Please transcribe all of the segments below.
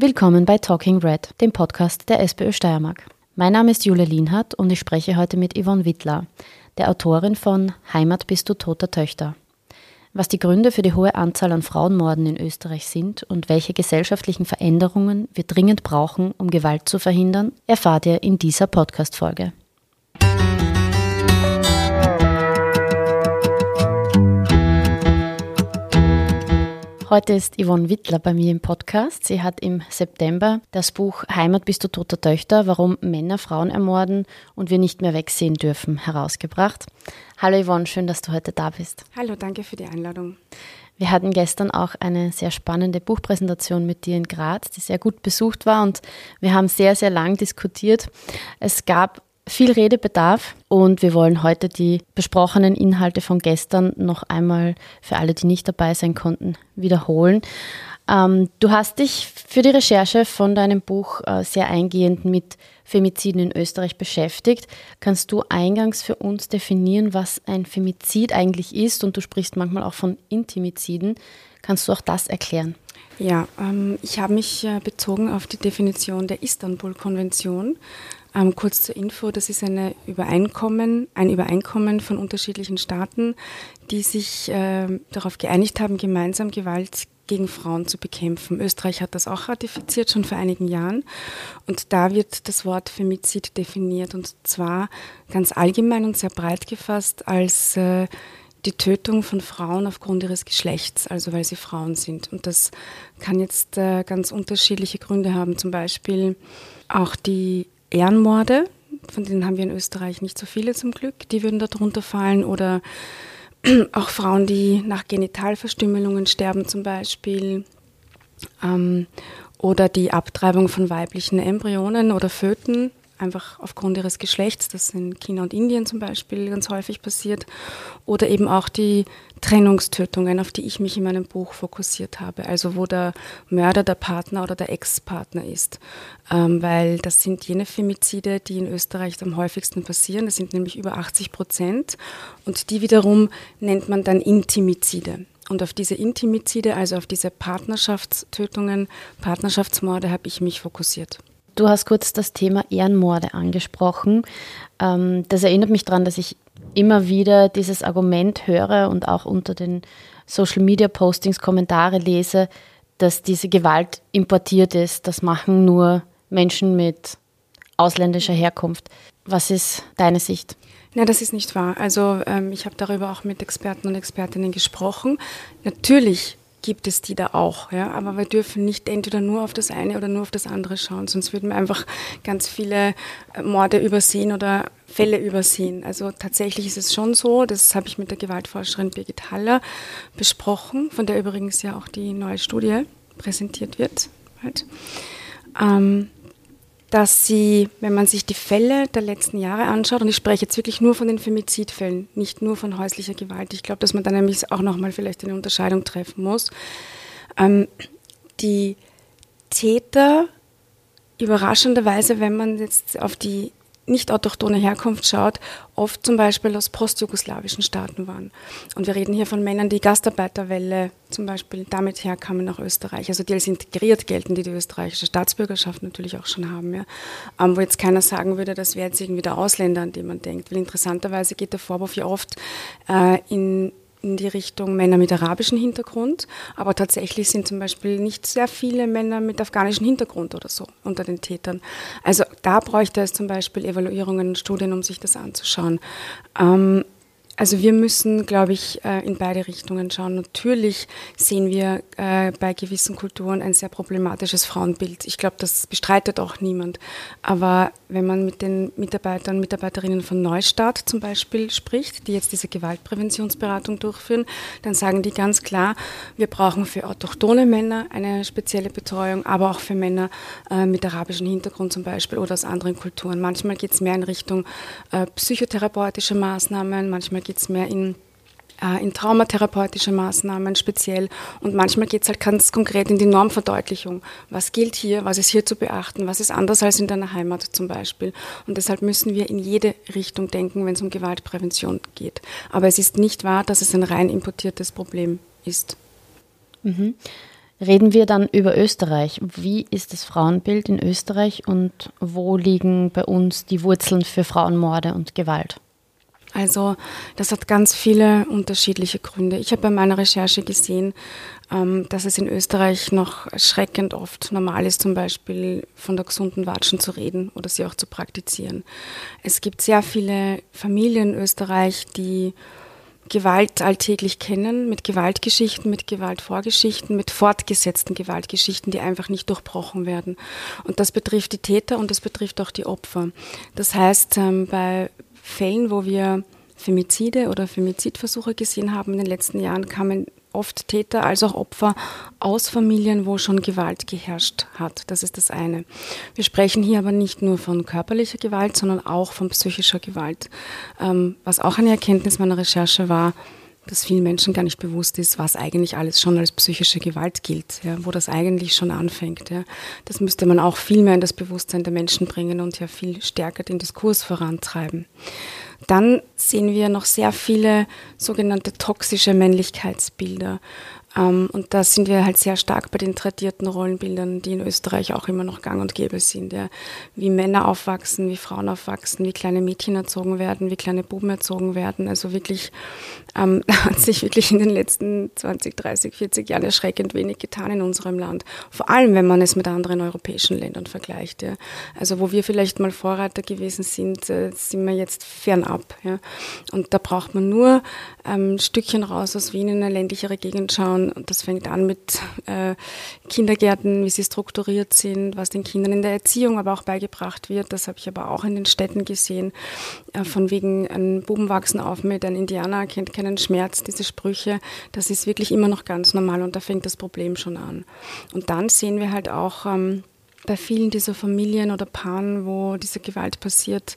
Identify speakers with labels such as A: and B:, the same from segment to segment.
A: Willkommen bei Talking Red, dem Podcast der SPÖ Steiermark. Mein Name ist Julia Lienhardt und ich spreche heute mit Yvonne Wittler, der Autorin von Heimat bist du toter Töchter. Was die Gründe für die hohe Anzahl an Frauenmorden in Österreich sind und welche gesellschaftlichen Veränderungen wir dringend brauchen, um Gewalt zu verhindern, erfahrt ihr in dieser Podcast-Folge. Heute ist Yvonne Wittler bei mir im Podcast. Sie hat im September das Buch Heimat bist du toter Töchter, warum Männer Frauen ermorden und wir nicht mehr wegsehen dürfen, herausgebracht. Hallo Yvonne, schön, dass du heute da bist.
B: Hallo, danke für die Einladung.
A: Wir hatten gestern auch eine sehr spannende Buchpräsentation mit dir in Graz, die sehr gut besucht war und wir haben sehr, sehr lang diskutiert. Es gab viel Redebedarf und wir wollen heute die besprochenen Inhalte von gestern noch einmal für alle, die nicht dabei sein konnten, wiederholen. Ähm, du hast dich für die Recherche von deinem Buch äh, sehr eingehend mit Femiziden in Österreich beschäftigt. Kannst du eingangs für uns definieren, was ein Femizid eigentlich ist? Und du sprichst manchmal auch von Intimiziden. Kannst du auch das erklären?
B: Ja, ähm, ich habe mich äh, bezogen auf die Definition der Istanbul-Konvention. Ähm, kurz zur Info, das ist eine Übereinkommen, ein Übereinkommen von unterschiedlichen Staaten, die sich äh, darauf geeinigt haben, gemeinsam Gewalt gegen Frauen zu bekämpfen. Österreich hat das auch ratifiziert, schon vor einigen Jahren. Und da wird das Wort Femizid definiert und zwar ganz allgemein und sehr breit gefasst als äh, die Tötung von Frauen aufgrund ihres Geschlechts, also weil sie Frauen sind. Und das kann jetzt äh, ganz unterschiedliche Gründe haben. Zum Beispiel auch die Ehrenmorde, von denen haben wir in Österreich nicht so viele zum Glück, die würden darunter fallen. Oder auch Frauen, die nach Genitalverstümmelungen sterben zum Beispiel. Ähm, oder die Abtreibung von weiblichen Embryonen oder Föten einfach aufgrund ihres Geschlechts, das in China und Indien zum Beispiel ganz häufig passiert, oder eben auch die Trennungstötungen, auf die ich mich in meinem Buch fokussiert habe, also wo der Mörder der Partner oder der Ex-Partner ist, ähm, weil das sind jene Femizide, die in Österreich am häufigsten passieren, das sind nämlich über 80 Prozent und die wiederum nennt man dann Intimizide. Und auf diese Intimizide, also auf diese Partnerschaftstötungen, Partnerschaftsmorde habe ich mich fokussiert.
A: Du hast kurz das Thema Ehrenmorde angesprochen. Ähm, das erinnert mich daran, dass ich immer wieder dieses Argument höre und auch unter den Social Media Postings Kommentare lese, dass diese Gewalt importiert ist. Das machen nur Menschen mit ausländischer Herkunft. Was ist deine Sicht?
B: Nein, das ist nicht wahr. Also ähm, ich habe darüber auch mit Experten und Expertinnen gesprochen. Natürlich gibt es die da auch. Ja? Aber wir dürfen nicht entweder nur auf das eine oder nur auf das andere schauen, sonst würden wir einfach ganz viele äh, Morde übersehen oder Fälle übersehen. Also tatsächlich ist es schon so, das habe ich mit der Gewaltforscherin Birgit Haller besprochen, von der übrigens ja auch die neue Studie präsentiert wird. Halt. Ähm, dass sie, wenn man sich die Fälle der letzten Jahre anschaut, und ich spreche jetzt wirklich nur von den Femizidfällen, nicht nur von häuslicher Gewalt, ich glaube, dass man da nämlich auch nochmal vielleicht eine Unterscheidung treffen muss, ähm, die Täter überraschenderweise, wenn man jetzt auf die nicht autochtone Herkunft schaut, oft zum Beispiel aus postjugoslawischen Staaten waren. Und wir reden hier von Männern, die Gastarbeiterwelle zum Beispiel damit herkamen nach Österreich, also die als integriert gelten, die die österreichische Staatsbürgerschaft natürlich auch schon haben. Ja. Ähm, wo jetzt keiner sagen würde, das wäre jetzt irgendwie der Ausländer, an den man denkt. Weil interessanterweise geht der Vorwurf ja oft äh, in in die Richtung Männer mit arabischem Hintergrund, aber tatsächlich sind zum Beispiel nicht sehr viele Männer mit afghanischem Hintergrund oder so unter den Tätern. Also da bräuchte es zum Beispiel Evaluierungen Studien, um sich das anzuschauen. Ähm, also wir müssen, glaube ich, äh, in beide Richtungen schauen. Natürlich sehen wir äh, bei gewissen Kulturen ein sehr problematisches Frauenbild. Ich glaube, das bestreitet auch niemand. Aber wenn man mit den Mitarbeitern und Mitarbeiterinnen von Neustart zum Beispiel spricht, die jetzt diese Gewaltpräventionsberatung durchführen, dann sagen die ganz klar, wir brauchen für autochtone Männer eine spezielle Betreuung, aber auch für Männer äh, mit arabischem Hintergrund zum Beispiel oder aus anderen Kulturen. Manchmal geht es mehr in Richtung psychotherapeutische Maßnahmen, manchmal geht es mehr in äh, in traumatherapeutische Maßnahmen speziell und manchmal geht es halt ganz konkret in die Normverdeutlichung. Was gilt hier, was ist hier zu beachten, was ist anders als in deiner Heimat zum Beispiel. Und deshalb müssen wir in jede Richtung denken, wenn es um Gewaltprävention geht. Aber es ist nicht wahr, dass es ein rein importiertes Problem ist.
A: Mhm. Reden wir dann über Österreich. Wie ist das Frauenbild in Österreich und wo liegen bei uns die Wurzeln für Frauenmorde und Gewalt?
B: Also das hat ganz viele unterschiedliche Gründe. Ich habe bei meiner Recherche gesehen, ähm, dass es in Österreich noch erschreckend oft normal ist, zum Beispiel von der gesunden Watschen zu reden oder sie auch zu praktizieren. Es gibt sehr viele Familien in Österreich, die Gewalt alltäglich kennen, mit Gewaltgeschichten, mit Gewaltvorgeschichten, mit fortgesetzten Gewaltgeschichten, die einfach nicht durchbrochen werden. Und das betrifft die Täter und das betrifft auch die Opfer. Das heißt, ähm, bei Fällen, wo wir Femizide oder Femizidversuche gesehen haben in den letzten Jahren, kamen oft Täter als auch Opfer aus Familien, wo schon Gewalt geherrscht hat. Das ist das eine. Wir sprechen hier aber nicht nur von körperlicher Gewalt, sondern auch von psychischer Gewalt. Ähm, was auch eine Erkenntnis meiner Recherche war, dass vielen Menschen gar nicht bewusst ist, was eigentlich alles schon als psychische Gewalt gilt, ja, wo das eigentlich schon anfängt. Ja. Das müsste man auch viel mehr in das Bewusstsein der Menschen bringen und ja viel stärker den Diskurs vorantreiben. Dann sehen wir noch sehr viele sogenannte toxische Männlichkeitsbilder. Ähm, und da sind wir halt sehr stark bei den tradierten Rollenbildern, die in Österreich auch immer noch gang und gäbe sind. Ja. Wie Männer aufwachsen, wie Frauen aufwachsen, wie kleine Mädchen erzogen werden, wie kleine Buben erzogen werden. Also wirklich ähm, hat sich wirklich in den letzten 20, 30, 40 Jahren erschreckend wenig getan in unserem Land. Vor allem, wenn man es mit anderen europäischen Ländern vergleicht. Ja. Also wo wir vielleicht mal Vorreiter gewesen sind, äh, sind wir jetzt fernab. Ja. Und da braucht man nur ähm, ein Stückchen raus aus Wien in eine ländlichere Gegend schauen. Und das fängt an mit äh, Kindergärten, wie sie strukturiert sind, was den Kindern in der Erziehung aber auch beigebracht wird. Das habe ich aber auch in den Städten gesehen. Äh, von wegen, ein Buben wachsen auf mit, ein Indianer kennt keinen Schmerz, diese Sprüche. Das ist wirklich immer noch ganz normal und da fängt das Problem schon an. Und dann sehen wir halt auch ähm, bei vielen dieser Familien oder Paaren, wo diese Gewalt passiert,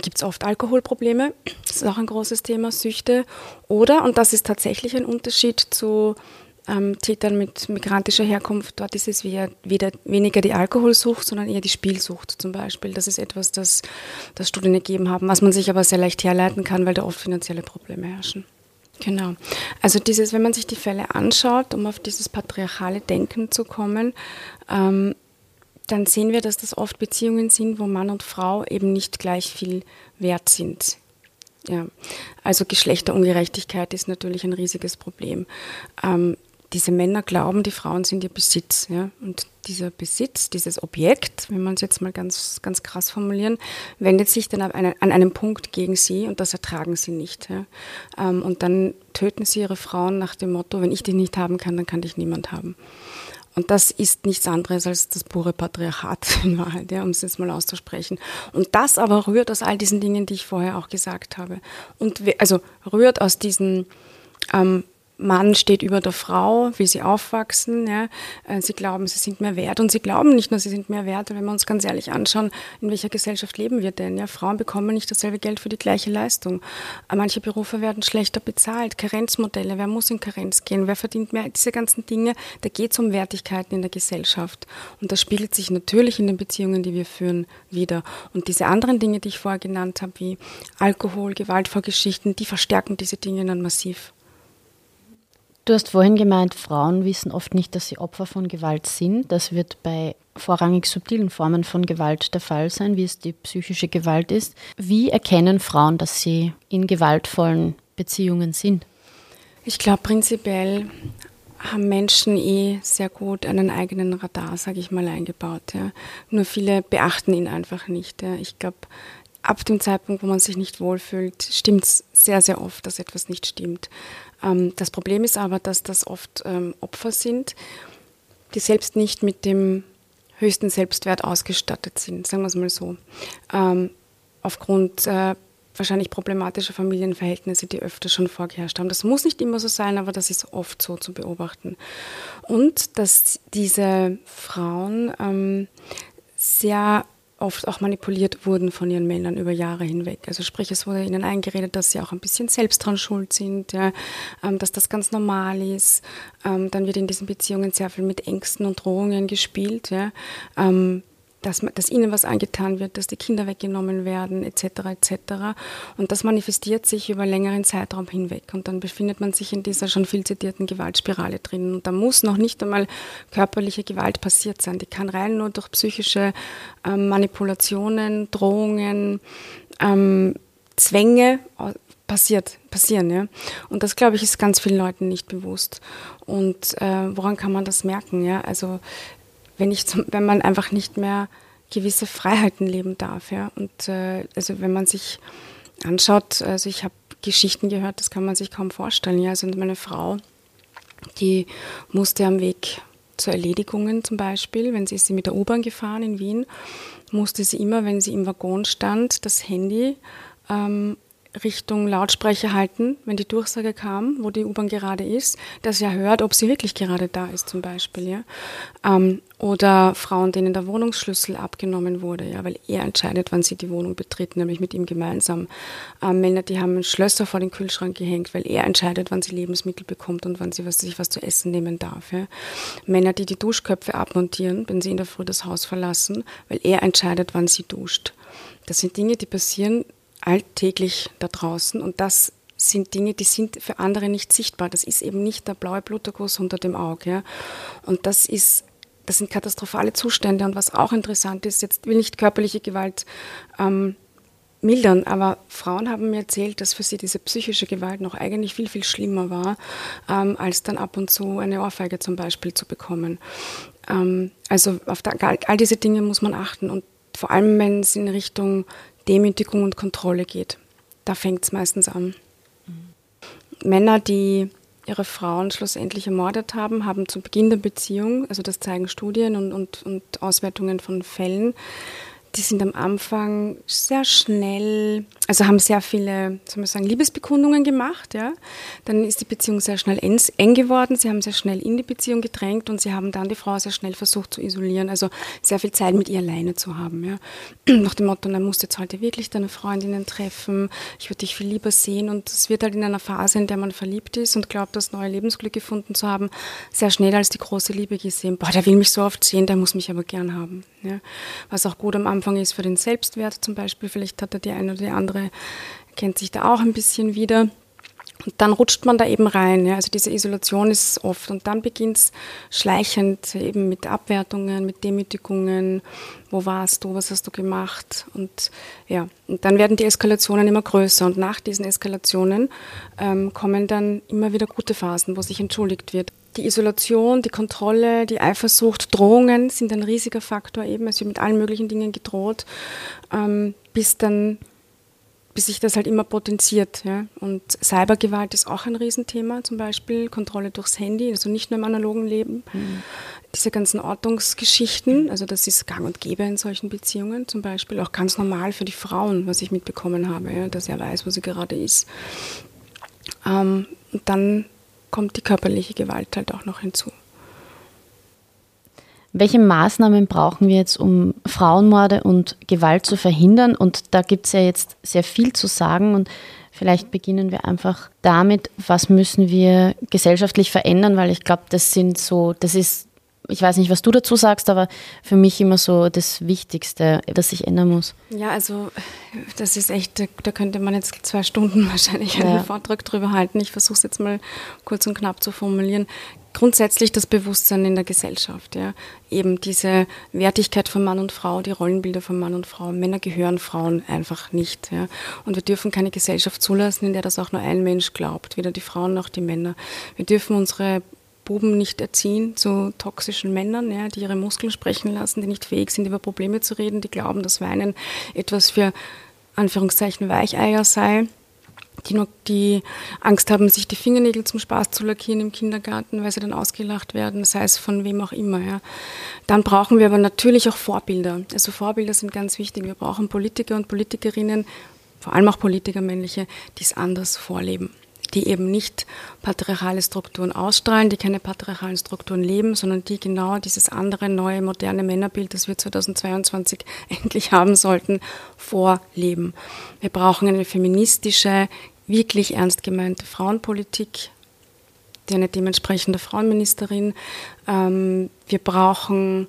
B: gibt es oft Alkoholprobleme. Das ist auch ein großes Thema, Süchte. Oder, und das ist tatsächlich ein Unterschied zu ähm, Tätern mit migrantischer Herkunft, dort ist es weder, weder, weniger die Alkoholsucht, sondern eher die Spielsucht zum Beispiel. Das ist etwas, das, das Studien ergeben haben, was man sich aber sehr leicht herleiten kann, weil da oft finanzielle Probleme herrschen. Genau. Also dieses, wenn man sich die Fälle anschaut, um auf dieses patriarchale Denken zu kommen, ähm, dann sehen wir, dass das oft Beziehungen sind, wo Mann und Frau eben nicht gleich viel wert sind. Ja. Also Geschlechterungerechtigkeit ist natürlich ein riesiges Problem. Ähm, diese Männer glauben, die Frauen sind ihr Besitz. Ja? Und dieser Besitz, dieses Objekt, wenn man es jetzt mal ganz, ganz krass formulieren, wendet sich dann an, einem Punkt gegen sie und das ertragen sie nicht. Ja? Ähm, und dann töten sie ihre Frauen nach dem Motto, wenn ich dich nicht haben kann, dann kann dich niemand haben. Und das ist nichts anderes als das pure Patriarchat in Wahrheit, ja, um es jetzt mal auszusprechen. Und das aber rührt aus all diesen Dingen, die ich vorher auch gesagt habe. Und also rührt aus diesen ähm, Mann steht über der Frau, wie sie aufwachsen. Ja. Äh, sie glauben, sie sind mehr wert. Und sie glauben nicht nur, sie sind mehr wert, wenn wir uns ganz ehrlich anschauen, in welcher Gesellschaft leben wir denn? Ja. Frauen bekommen nicht dasselbe Geld für die gleiche Leistung. Äh, manche Berufe werden schlechter bezahlt. Karenzmodelle, wer muss in Karenz gehen? Wer verdient mehr? Diese ganzen Dinge, da geht es um Wertigkeiten in der Gesellschaft. Und das spiegelt sich natürlich in den Beziehungen, die wir führen, wieder. Und diese anderen Dinge, die ich vorher genannt habe, wie Alkohol, Gewaltvorgeschichten, die verstärken diese Dinge dann massiv.
A: Du hast vorhin gemeint, Frauen wissen oft nicht, dass sie Opfer von Gewalt sind. Das wird bei vorrangig subtilen Formen von Gewalt der Fall sein, wie es die psychische Gewalt ist. Wie erkennen Frauen, dass sie in gewaltvollen Beziehungen sind?
B: Ich glaube, prinzipiell haben Menschen eh sehr gut einen eigenen Radar, sage ich mal, eingebaut. Ja. Nur viele beachten ihn einfach nicht. Ja. Ich glaube, ab dem Zeitpunkt, wo man sich nicht wohlfühlt, stimmt es sehr, sehr oft, dass etwas nicht stimmt. Ähm, das Problem ist aber, dass das oft ähm, Opfer sind, die selbst nicht mit dem höchsten Selbstwert ausgestattet sind, sagen wir es mal so. Ähm, aufgrund äh, wahrscheinlich problematischer Familienverhältnisse, die öfter schon vorgeherrscht haben. Das muss nicht immer so sein, aber das ist oft so zu beobachten. Und dass diese Frauen ähm, sehr oft auch manipuliert wurden von ihren Männern über Jahre hinweg. Also sprich, es wurde ihnen eingeredet, dass sie auch ein bisschen selbst dran schuld sind, ja, ähm, dass das ganz normal ist. Ähm, dann wird in diesen Beziehungen sehr viel mit Ängsten und Drohungen gespielt. Ja. Ähm, dass, dass ihnen was angetan wird, dass die Kinder weggenommen werden, etc. etc. Und das manifestiert sich über längeren Zeitraum hinweg. Und dann befindet man sich in dieser schon viel zitierten Gewaltspirale drin. Und da muss noch nicht einmal körperliche Gewalt passiert sein. Die kann rein nur durch psychische ähm, Manipulationen, Drohungen, ähm, Zwänge passiert, passieren. Ja? Und das, glaube ich, ist ganz vielen Leuten nicht bewusst. Und äh, woran kann man das merken? Ja? Also wenn, ich zum, wenn man einfach nicht mehr gewisse Freiheiten leben darf. Ja? Und äh, also wenn man sich anschaut, also ich habe Geschichten gehört, das kann man sich kaum vorstellen. Ja? Also meine Frau, die musste am Weg zu Erledigungen zum Beispiel, wenn sie ist sie mit der U-Bahn gefahren in Wien, musste sie immer, wenn sie im Waggon stand, das Handy ähm, Richtung Lautsprecher halten, wenn die Durchsage kam, wo die U-Bahn gerade ist, dass er hört, ob sie wirklich gerade da ist zum Beispiel. Ja? Ähm, oder Frauen, denen der Wohnungsschlüssel abgenommen wurde, ja, weil er entscheidet, wann sie die Wohnung betreten, nämlich mit ihm gemeinsam. Ähm, Männer, die haben Schlösser vor den Kühlschrank gehängt, weil er entscheidet, wann sie Lebensmittel bekommt und wann sie was, sich was zu essen nehmen darf. Ja? Männer, die die Duschköpfe abmontieren, wenn sie in der Früh das Haus verlassen, weil er entscheidet, wann sie duscht. Das sind Dinge, die passieren alltäglich da draußen und das sind Dinge, die sind für andere nicht sichtbar. Das ist eben nicht der blaue Bluterguss unter dem Auge. Ja. Und das ist, das sind katastrophale Zustände. Und was auch interessant ist, jetzt will nicht körperliche Gewalt ähm, mildern, aber Frauen haben mir erzählt, dass für sie diese psychische Gewalt noch eigentlich viel, viel schlimmer war, ähm, als dann ab und zu eine Ohrfeige zum Beispiel zu bekommen. Ähm, also auf da, all diese Dinge muss man achten und vor allem, wenn es in Richtung Demütigung und Kontrolle geht. Da fängt es meistens an. Mhm. Männer, die ihre Frauen schlussendlich ermordet haben, haben zu Beginn der Beziehung, also das zeigen Studien und, und, und Auswertungen von Fällen, die sind am Anfang sehr schnell, also haben sehr viele, soll man sagen, Liebesbekundungen gemacht. Ja. Dann ist die Beziehung sehr schnell eng geworden. Sie haben sehr schnell in die Beziehung gedrängt und sie haben dann die Frau sehr schnell versucht zu isolieren, also sehr viel Zeit mit ihr alleine zu haben. Ja. Nach dem Motto, dann musst jetzt heute wirklich deine Freundinnen treffen, ich würde dich viel lieber sehen. Und es wird halt in einer Phase, in der man verliebt ist und glaubt, das neue Lebensglück gefunden zu haben, sehr schnell als die große Liebe gesehen. Boah, der will mich so oft sehen, der muss mich aber gern haben. Ja. Was auch gut am Anfang Anfang ist für den Selbstwert zum Beispiel. Vielleicht hat er die eine oder die andere, kennt sich da auch ein bisschen wieder. Und dann rutscht man da eben rein. Ja. Also diese Isolation ist oft. Und dann beginnt es schleichend eben mit Abwertungen, mit Demütigungen. Wo warst du? Was hast du gemacht? Und ja, und dann werden die Eskalationen immer größer. Und nach diesen Eskalationen ähm, kommen dann immer wieder gute Phasen, wo sich entschuldigt wird die Isolation, die Kontrolle, die Eifersucht, Drohungen sind ein riesiger Faktor eben. Es wird mit allen möglichen Dingen gedroht, ähm, bis dann, bis sich das halt immer potenziert. Ja. Und Cybergewalt ist auch ein Riesenthema, zum Beispiel Kontrolle durchs Handy, also nicht nur im analogen Leben. Mhm. Diese ganzen Ortungsgeschichten, also das ist gang und gäbe in solchen Beziehungen, zum Beispiel auch ganz normal für die Frauen, was ich mitbekommen habe, ja, dass er weiß, wo sie gerade ist. Ähm, und dann kommt die körperliche Gewalt halt auch noch hinzu.
A: Welche Maßnahmen brauchen wir jetzt, um Frauenmorde und Gewalt zu verhindern? Und da gibt es ja jetzt sehr viel zu sagen und vielleicht beginnen wir einfach damit, was müssen wir gesellschaftlich verändern, weil ich glaube, das sind so, das ist ich weiß nicht, was du dazu sagst, aber für mich immer so das Wichtigste, das sich ändern muss.
B: Ja, also das ist echt, da könnte man jetzt zwei Stunden wahrscheinlich einen ja. Vortrag drüber halten. Ich versuche es jetzt mal kurz und knapp zu formulieren. Grundsätzlich das Bewusstsein in der Gesellschaft, ja. Eben diese Wertigkeit von Mann und Frau, die Rollenbilder von Mann und Frau. Männer gehören Frauen einfach nicht, ja. Und wir dürfen keine Gesellschaft zulassen, in der das auch nur ein Mensch glaubt, weder die Frauen noch die Männer. Wir dürfen unsere Buben nicht erziehen zu toxischen Männern, ja, die ihre Muskeln sprechen lassen, die nicht fähig sind, über Probleme zu reden, die glauben, dass Weinen etwas für Anführungszeichen Weicheier sei, die, noch, die Angst haben, sich die Fingernägel zum Spaß zu lackieren im Kindergarten, weil sie dann ausgelacht werden, sei es von wem auch immer. Ja. Dann brauchen wir aber natürlich auch Vorbilder. Also Vorbilder sind ganz wichtig. Wir brauchen Politiker und Politikerinnen, vor allem auch Politiker männliche, die es anders vorleben die eben nicht patriarchale Strukturen ausstrahlen, die keine patriarchalen Strukturen leben, sondern die genau dieses andere neue moderne Männerbild, das wir 2022 endlich haben sollten, vorleben. Wir brauchen eine feministische, wirklich ernst gemeinte Frauenpolitik, die eine dementsprechende Frauenministerin. Ähm, wir brauchen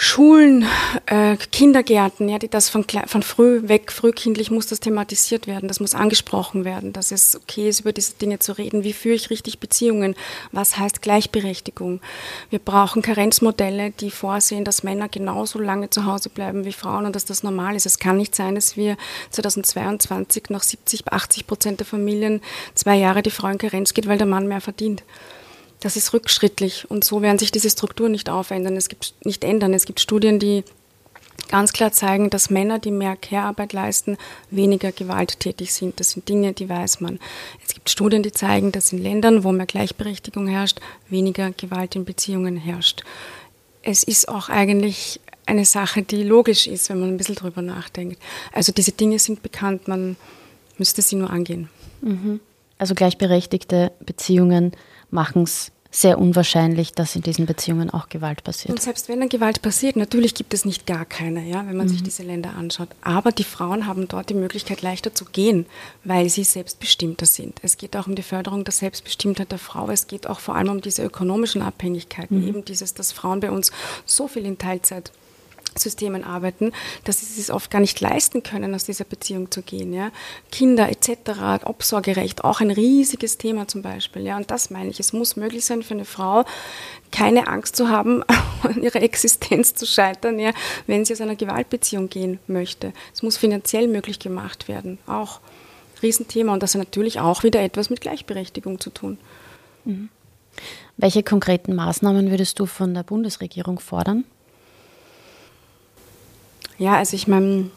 B: Schulen, äh, Kindergärten, ja, die das von, von früh weg, frühkindlich muss das thematisiert werden, das muss angesprochen werden, dass es okay ist, über diese Dinge zu reden. Wie führe ich richtig Beziehungen? Was heißt Gleichberechtigung? Wir brauchen Karenzmodelle, die vorsehen, dass Männer genauso lange zu Hause bleiben wie Frauen und dass das normal ist. Es kann nicht sein, dass wir 2022 nach 70, 80 Prozent der Familien zwei Jahre die Frau in Karenz geht, weil der Mann mehr verdient. Das ist rückschrittlich und so werden sich diese Strukturen nicht aufändern. Es gibt nicht ändern. Es gibt Studien, die ganz klar zeigen, dass Männer, die mehr Care-Arbeit leisten, weniger gewalttätig sind. Das sind Dinge, die weiß man. Es gibt Studien, die zeigen, dass in Ländern, wo mehr Gleichberechtigung herrscht, weniger Gewalt in Beziehungen herrscht. Es ist auch eigentlich eine Sache, die logisch ist, wenn man ein bisschen drüber nachdenkt. Also diese Dinge sind bekannt, man müsste sie nur angehen.
A: Mhm. Also gleichberechtigte Beziehungen machen es sehr unwahrscheinlich, dass in diesen Beziehungen auch Gewalt passiert.
B: Und selbst wenn dann Gewalt passiert, natürlich gibt es nicht gar keine, ja, wenn man mhm. sich diese Länder anschaut. Aber die Frauen haben dort die Möglichkeit, leichter zu gehen, weil sie selbstbestimmter sind. Es geht auch um die Förderung der Selbstbestimmtheit der Frau. Es geht auch vor allem um diese ökonomischen Abhängigkeiten, mhm. eben dieses, dass Frauen bei uns so viel in Teilzeit Systemen arbeiten, dass sie es oft gar nicht leisten können, aus dieser Beziehung zu gehen. Ja. Kinder etc., Obsorgerecht, auch ein riesiges Thema zum Beispiel. Ja. Und das meine ich, es muss möglich sein für eine Frau, keine Angst zu haben, an ihrer Existenz zu scheitern, ja, wenn sie aus einer Gewaltbeziehung gehen möchte. Es muss finanziell möglich gemacht werden, auch Riesenthema. Und das hat natürlich auch wieder etwas mit Gleichberechtigung zu tun.
A: Mhm. Welche konkreten Maßnahmen würdest du von der Bundesregierung fordern?
B: Ja, also ich meine,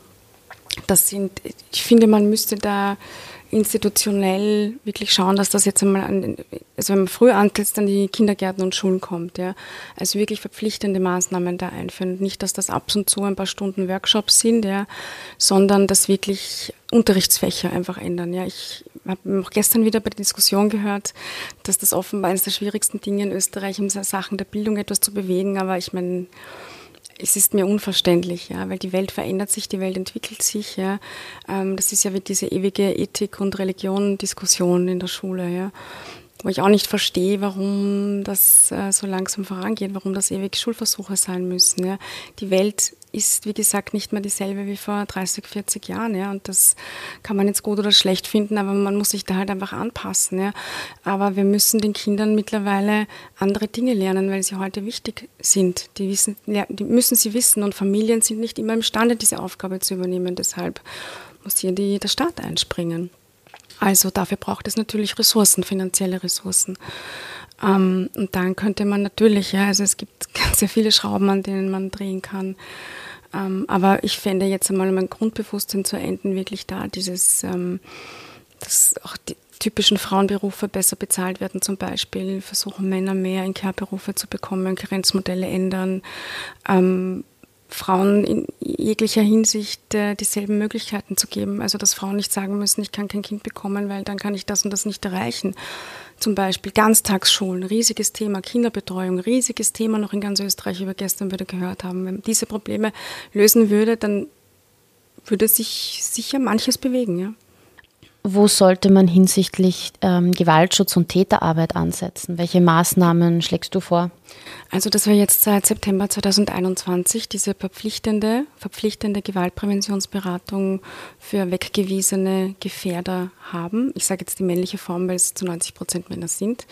B: das sind, ich finde, man müsste da institutionell wirklich schauen, dass das jetzt einmal an, also wenn man früh ansetzt, an die Kindergärten und Schulen kommt, ja. Also wirklich verpflichtende Maßnahmen da einführen. Nicht, dass das ab und zu ein paar Stunden Workshops sind, ja, sondern dass wirklich Unterrichtsfächer einfach ändern, ja. Ich habe auch gestern wieder bei der Diskussion gehört, dass das offenbar eines der schwierigsten Dinge in Österreich in Sachen der Bildung etwas zu bewegen, aber ich meine, es ist mir unverständlich, ja, weil die Welt verändert sich, die Welt entwickelt sich, ja. Ähm, das ist ja wie diese ewige Ethik- und Religion-Diskussion in der Schule, ja wo ich auch nicht verstehe, warum das äh, so langsam vorangeht, warum das ewig Schulversuche sein müssen. Ja. Die Welt ist, wie gesagt, nicht mehr dieselbe wie vor 30, 40 Jahren. Ja. Und das kann man jetzt gut oder schlecht finden, aber man muss sich da halt einfach anpassen. Ja. Aber wir müssen den Kindern mittlerweile andere Dinge lernen, weil sie heute wichtig sind. Die, wissen, die müssen sie wissen und Familien sind nicht immer imstande, diese Aufgabe zu übernehmen. Deshalb muss hier die, der Staat einspringen. Also dafür braucht es natürlich Ressourcen, finanzielle Ressourcen. Ähm, und dann könnte man natürlich, ja, also es gibt ganz sehr viele Schrauben, an denen man drehen kann. Ähm, aber ich fände jetzt einmal mein Grundbewusstsein zu enden wirklich da, dieses, ähm, dass auch die typischen Frauenberufe besser bezahlt werden zum Beispiel, versuchen Männer mehr in Care-Berufe zu bekommen, Grenzmodelle ändern, ähm, Frauen in jeglicher Hinsicht äh, dieselben Möglichkeiten zu geben. Also dass Frauen nicht sagen müssen, ich kann kein Kind bekommen, weil dann kann ich das und das nicht erreichen. Zum Beispiel Ganztagsschulen, riesiges Thema, Kinderbetreuung, riesiges Thema noch in ganz Österreich, wir gestern wieder gehört haben. Wenn man diese Probleme lösen würde, dann würde sich sicher manches bewegen. Ja.
A: Wo sollte man hinsichtlich ähm, Gewaltschutz und Täterarbeit ansetzen? Welche Maßnahmen schlägst du vor?
B: Also, dass wir jetzt seit September 2021 diese verpflichtende, verpflichtende Gewaltpräventionsberatung für weggewiesene Gefährder haben. Ich sage jetzt die männliche Form, weil es zu 90 Prozent Männer sind.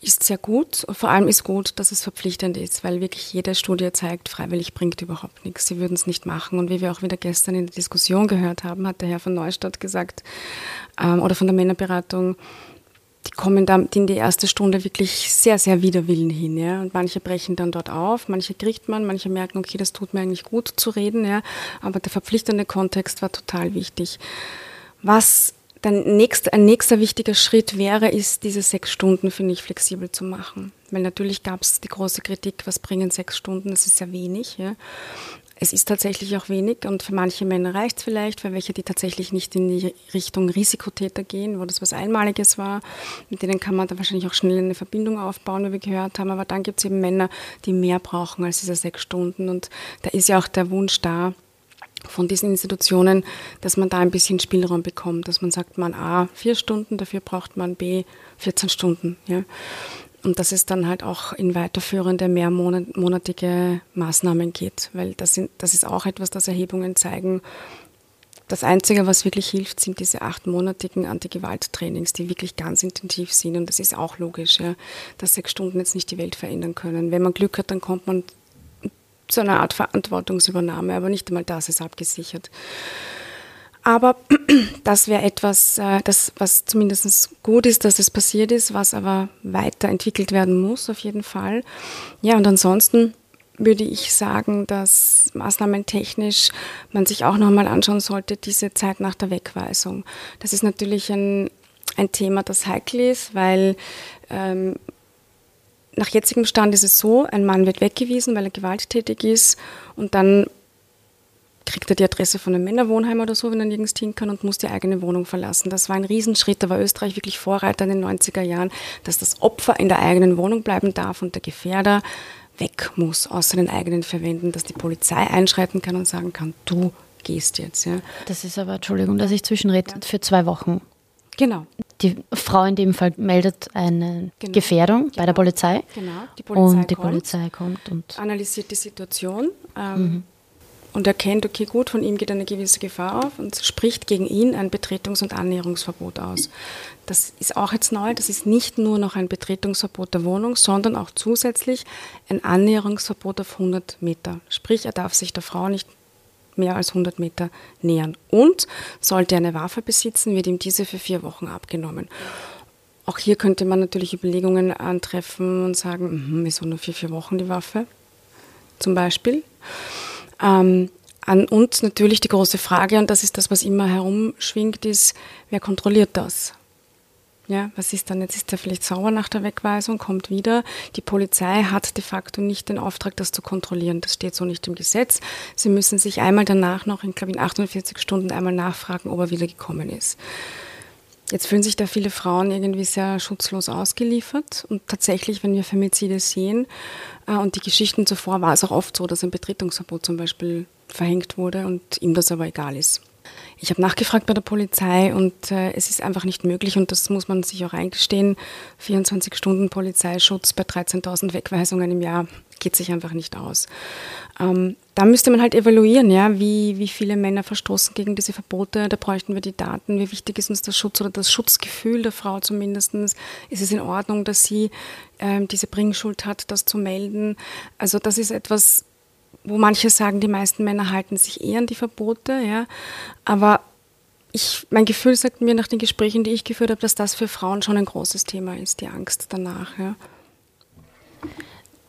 B: Ist sehr gut. Vor allem ist gut, dass es verpflichtend ist, weil wirklich jede Studie zeigt, freiwillig bringt überhaupt nichts. Sie würden es nicht machen. Und wie wir auch wieder gestern in der Diskussion gehört haben, hat der Herr von Neustadt gesagt, ähm, oder von der Männerberatung, die kommen dann in die erste Stunde wirklich sehr, sehr widerwillen hin. Ja? Und manche brechen dann dort auf, manche kriegt man, manche merken, okay, das tut mir eigentlich gut zu reden, ja? aber der verpflichtende Kontext war total wichtig. Was dann nächst, ein nächster wichtiger Schritt wäre, ist, diese sechs Stunden, finde ich, flexibel zu machen. Weil natürlich gab es die große Kritik, was bringen sechs Stunden, das ist ja wenig. Ja? Es ist tatsächlich auch wenig und für manche Männer reicht es vielleicht, für welche, die tatsächlich nicht in die Richtung Risikotäter gehen, wo das was Einmaliges war. Mit denen kann man da wahrscheinlich auch schnell eine Verbindung aufbauen, wie wir gehört haben. Aber dann gibt es eben Männer, die mehr brauchen als diese sechs Stunden. Und da ist ja auch der Wunsch da, von diesen Institutionen, dass man da ein bisschen Spielraum bekommt, dass man sagt, man A, vier Stunden, dafür braucht man B, 14 Stunden. Ja. Und dass es dann halt auch in weiterführende mehrmonatige Maßnahmen geht, weil das, sind, das ist auch etwas, das Erhebungen zeigen. Das Einzige, was wirklich hilft, sind diese achtmonatigen Antigewalttrainings, die wirklich ganz intensiv sind. Und das ist auch logisch, ja, dass sechs Stunden jetzt nicht die Welt verändern können. Wenn man Glück hat, dann kommt man zu einer Art Verantwortungsübernahme, aber nicht einmal das ist abgesichert. Aber das wäre etwas, äh, das, was zumindest gut ist, dass es passiert ist, was aber weiterentwickelt werden muss, auf jeden Fall. Ja, und ansonsten würde ich sagen, dass maßnahmentechnisch man sich auch nochmal anschauen sollte, diese Zeit nach der Wegweisung. Das ist natürlich ein, ein Thema, das heikel ist, weil ähm, nach jetzigem Stand ist es so, ein Mann wird weggewiesen, weil er gewalttätig ist und dann kriegt er die Adresse von einem Männerwohnheim oder so, wenn er nirgends hin kann und muss die eigene Wohnung verlassen. Das war ein Riesenschritt. Da war Österreich wirklich Vorreiter in den 90er Jahren, dass das Opfer in der eigenen Wohnung bleiben darf und der Gefährder weg muss aus seinen eigenen Verwenden, dass die Polizei einschreiten kann und sagen kann, du gehst jetzt. Ja.
A: Das ist aber, Entschuldigung, dass ich zwischenrede, ja. für zwei Wochen.
B: Genau.
A: Die Frau in dem Fall meldet eine genau. Gefährdung genau. bei der genau. Polizei.
B: Genau. Die Polizei
A: und die kommt, Polizei kommt und
B: analysiert die Situation. Ähm, mhm und erkennt, okay, gut, von ihm geht eine gewisse Gefahr auf und spricht gegen ihn ein Betretungs- und Annäherungsverbot aus. Das ist auch jetzt neu, das ist nicht nur noch ein Betretungsverbot der Wohnung, sondern auch zusätzlich ein Annäherungsverbot auf 100 Meter. Sprich, er darf sich der Frau nicht mehr als 100 Meter nähern. Und sollte er eine Waffe besitzen, wird ihm diese für vier Wochen abgenommen. Auch hier könnte man natürlich Überlegungen antreffen und sagen, mh, wieso nur für vier Wochen die Waffe? Zum Beispiel. Ähm, an uns natürlich die große Frage, und das ist das, was immer herumschwingt, ist, wer kontrolliert das? Ja, was ist dann? Jetzt ist er vielleicht sauer nach der Wegweisung, kommt wieder. Die Polizei hat de facto nicht den Auftrag, das zu kontrollieren. Das steht so nicht im Gesetz. Sie müssen sich einmal danach noch, in, glaube in 48 Stunden einmal nachfragen, ob er wieder gekommen ist. Jetzt fühlen sich da viele Frauen irgendwie sehr schutzlos ausgeliefert. Und tatsächlich, wenn wir Femizide sehen äh, und die Geschichten zuvor, war es auch oft so, dass ein Betretungsverbot zum Beispiel verhängt wurde und ihm das aber egal ist. Ich habe nachgefragt bei der Polizei und äh, es ist einfach nicht möglich und das muss man sich auch eingestehen. 24 Stunden Polizeischutz bei 13.000 Wegweisungen im Jahr geht sich einfach nicht aus. Ähm, da müsste man halt evaluieren, ja, wie, wie viele Männer verstoßen gegen diese Verbote. Da bräuchten wir die Daten. Wie wichtig ist uns der Schutz oder das Schutzgefühl der Frau zumindest? Ist es in Ordnung, dass sie ähm, diese Bringschuld hat, das zu melden? Also das ist etwas, wo manche sagen, die meisten Männer halten sich eher an die Verbote, ja. Aber ich, mein Gefühl sagt mir nach den Gesprächen, die ich geführt habe, dass das für Frauen schon ein großes Thema ist, die Angst danach, ja.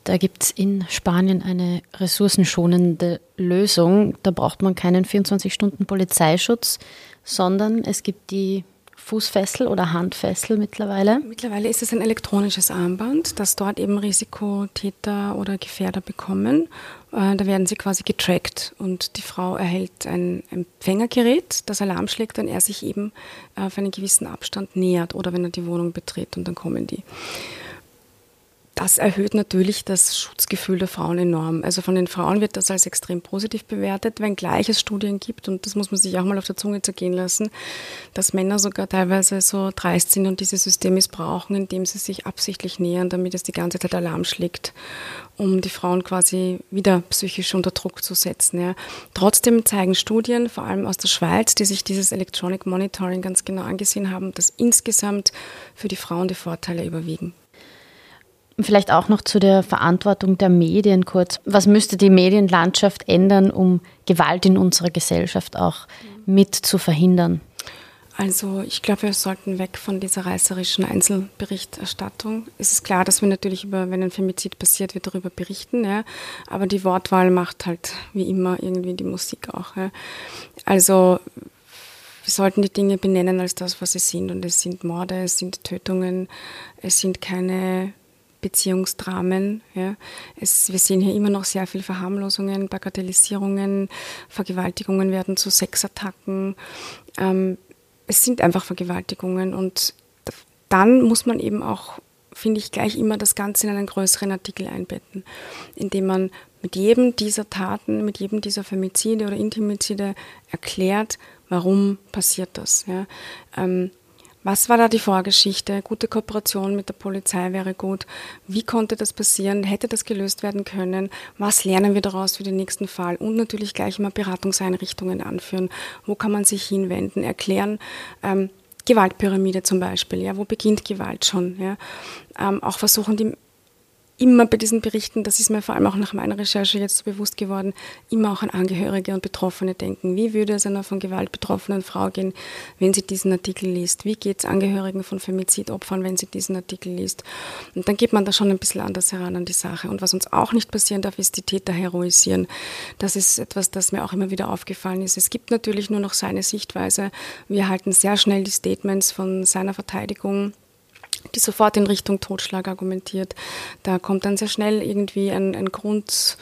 A: Da gibt es in Spanien eine ressourcenschonende Lösung. Da braucht man keinen 24 Stunden Polizeischutz, sondern es gibt die Fußfessel oder Handfessel mittlerweile?
B: Mittlerweile ist es ein elektronisches Armband, das dort eben Risikotäter oder Gefährder bekommen. Äh, da werden sie quasi getrackt und die Frau erhält ein Empfängergerät, das Alarm schlägt, wenn er sich eben auf einen gewissen Abstand nähert oder wenn er die Wohnung betritt und dann kommen die das erhöht natürlich das Schutzgefühl der Frauen enorm. Also von den Frauen wird das als extrem positiv bewertet, wenngleich es Studien gibt, und das muss man sich auch mal auf der Zunge zergehen lassen, dass Männer sogar teilweise so dreist sind und dieses System missbrauchen, indem sie sich absichtlich nähern, damit es die ganze Zeit Alarm schlägt, um die Frauen quasi wieder psychisch unter Druck zu setzen. Ja. Trotzdem zeigen Studien, vor allem aus der Schweiz, die sich dieses Electronic Monitoring ganz genau angesehen haben, dass insgesamt für die Frauen die Vorteile überwiegen.
A: Vielleicht auch noch zu der Verantwortung der Medien kurz. Was müsste die Medienlandschaft ändern, um Gewalt in unserer Gesellschaft auch mit zu verhindern?
B: Also ich glaube, wir sollten weg von dieser reißerischen Einzelberichterstattung. Es ist klar, dass wir natürlich über, wenn ein Femizid passiert, wir darüber berichten, ja. Aber die Wortwahl macht halt wie immer irgendwie die Musik auch. Ja. Also wir sollten die Dinge benennen als das, was sie sind. Und es sind Morde, es sind Tötungen, es sind keine Beziehungsdramen. Ja. Es, wir sehen hier immer noch sehr viel Verharmlosungen, Bagatellisierungen, Vergewaltigungen werden zu Sexattacken. Ähm, es sind einfach Vergewaltigungen und dann muss man eben auch, finde ich, gleich immer das Ganze in einen größeren Artikel einbetten, indem man mit jedem dieser Taten, mit jedem dieser Femizide oder Intimizide erklärt, warum passiert das. Ja. Ähm, Was war da die Vorgeschichte? Gute Kooperation mit der Polizei wäre gut. Wie konnte das passieren? Hätte das gelöst werden können? Was lernen wir daraus für den nächsten Fall? Und natürlich gleich immer Beratungseinrichtungen anführen. Wo kann man sich hinwenden? Erklären. Ähm, Gewaltpyramide zum Beispiel, ja, wo beginnt Gewalt schon? Ja? Ähm, auch versuchen, die immer bei diesen Berichten, das ist mir vor allem auch nach meiner Recherche jetzt so bewusst geworden, immer auch an Angehörige und Betroffene denken. Wie würde es einer von Gewalt betroffenen Frau gehen, wenn sie diesen Artikel liest? Wie geht es Angehörigen von Femizidopfern, wenn sie diesen Artikel liest? Und dann geht man da schon ein bisschen anders heran an die Sache. Und was uns auch nicht passieren darf, ist die Täter heroisieren. Das ist etwas, das mir auch immer wieder aufgefallen ist. Es gibt natürlich nur noch seine Sichtweise. Wir erhalten sehr schnell die Statements von seiner Verteidigung die sofort in Richtung Totschlag argumentiert. Da kommt dann sehr schnell irgendwie ein, ein Grund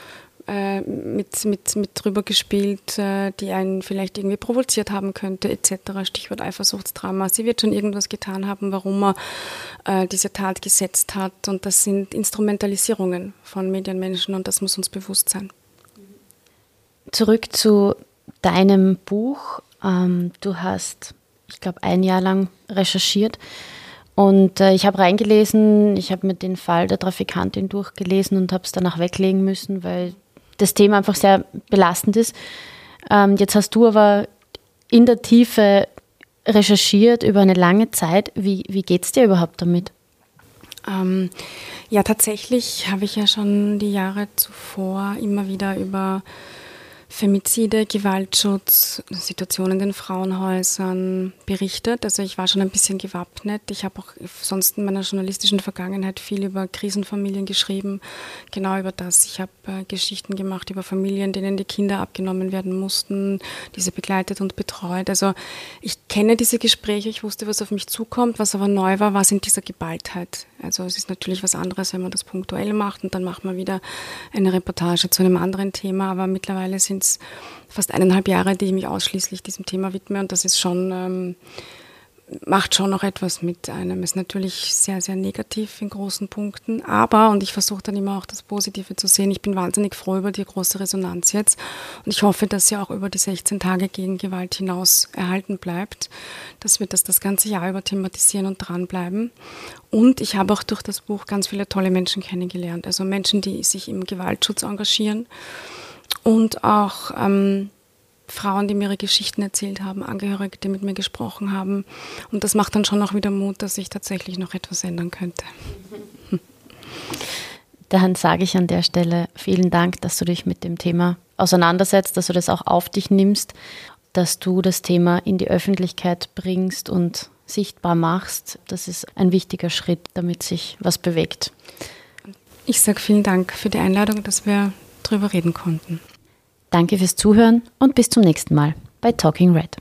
B: äh, mit, mit, mit drüber gespielt, äh, die einen vielleicht irgendwie provoziert haben könnte, etc. Stichwort Eifersuchtsdrama. Sie wird schon irgendwas getan haben, warum er äh, diese Tat gesetzt hat. Und das sind Instrumentalisierungen von Medienmenschen und das muss uns bewusst sein.
A: Zurück zu deinem Buch. Ähm, du hast, ich glaube, ein Jahr lang recherchiert. Und äh, ich habe reingelesen, ich habe mir den Fall der Trafikantin durchgelesen und habe es danach weglegen müssen, weil das Thema einfach sehr belastend ist. Ähm, jetzt hast du aber in der Tiefe recherchiert über eine lange Zeit. Wie, wie geht es dir überhaupt damit?
B: Ähm, ja, tatsächlich habe ich ja schon die Jahre zuvor immer wieder über Femizide, Gewaltschutz, Situationen in den Frauenhäusern berichtet. Also ich war schon ein bisschen gewappnet. Ich habe auch sonst in meiner journalistischen Vergangenheit viel über Krisenfamilien geschrieben, genau über das. Ich habe äh, Geschichten gemacht über Familien, denen die Kinder abgenommen werden mussten, diese begleitet und betreut. Also ich kenne diese Gespräche, ich wusste, was auf mich zukommt. Was aber neu war, war in dieser Geballtheit. Also es ist natürlich was anderes, wenn man das punktuell macht und dann macht man wieder eine Reportage zu einem anderen Thema. Aber mittlerweile sind jetzt fast eineinhalb Jahre, die ich mich ausschließlich diesem Thema widme. Und das ist schon, ähm, macht schon noch etwas mit einem. Ist natürlich sehr, sehr negativ in großen Punkten, aber, und ich versuche dann immer auch das Positive zu sehen, ich bin wahnsinnig froh über die große Resonanz jetzt. Und ich hoffe, dass sie auch über die 16 Tage gegen Gewalt hinaus erhalten bleibt, dass wir das das ganze Jahr über thematisieren und dranbleiben. Und ich habe auch durch das Buch ganz viele tolle Menschen kennengelernt, also Menschen, die sich im Gewaltschutz engagieren und auch ähm, Frauen, die mir ihre Geschichten erzählt haben, Angehörige, die mit mir gesprochen haben. Und das macht dann schon auch wieder Mut, dass sich tatsächlich noch etwas ändern könnte.
A: Dann sage ich an der Stelle vielen Dank, dass du dich mit dem Thema auseinandersetzt, dass du das auch auf dich nimmst, dass du das Thema in die Öffentlichkeit bringst und sichtbar machst. Das ist ein wichtiger Schritt, damit sich was bewegt.
B: Ich sage vielen Dank für die Einladung, dass wir darüber reden konnten.
A: Danke fürs Zuhören und bis zum nächsten Mal bei Talking Red.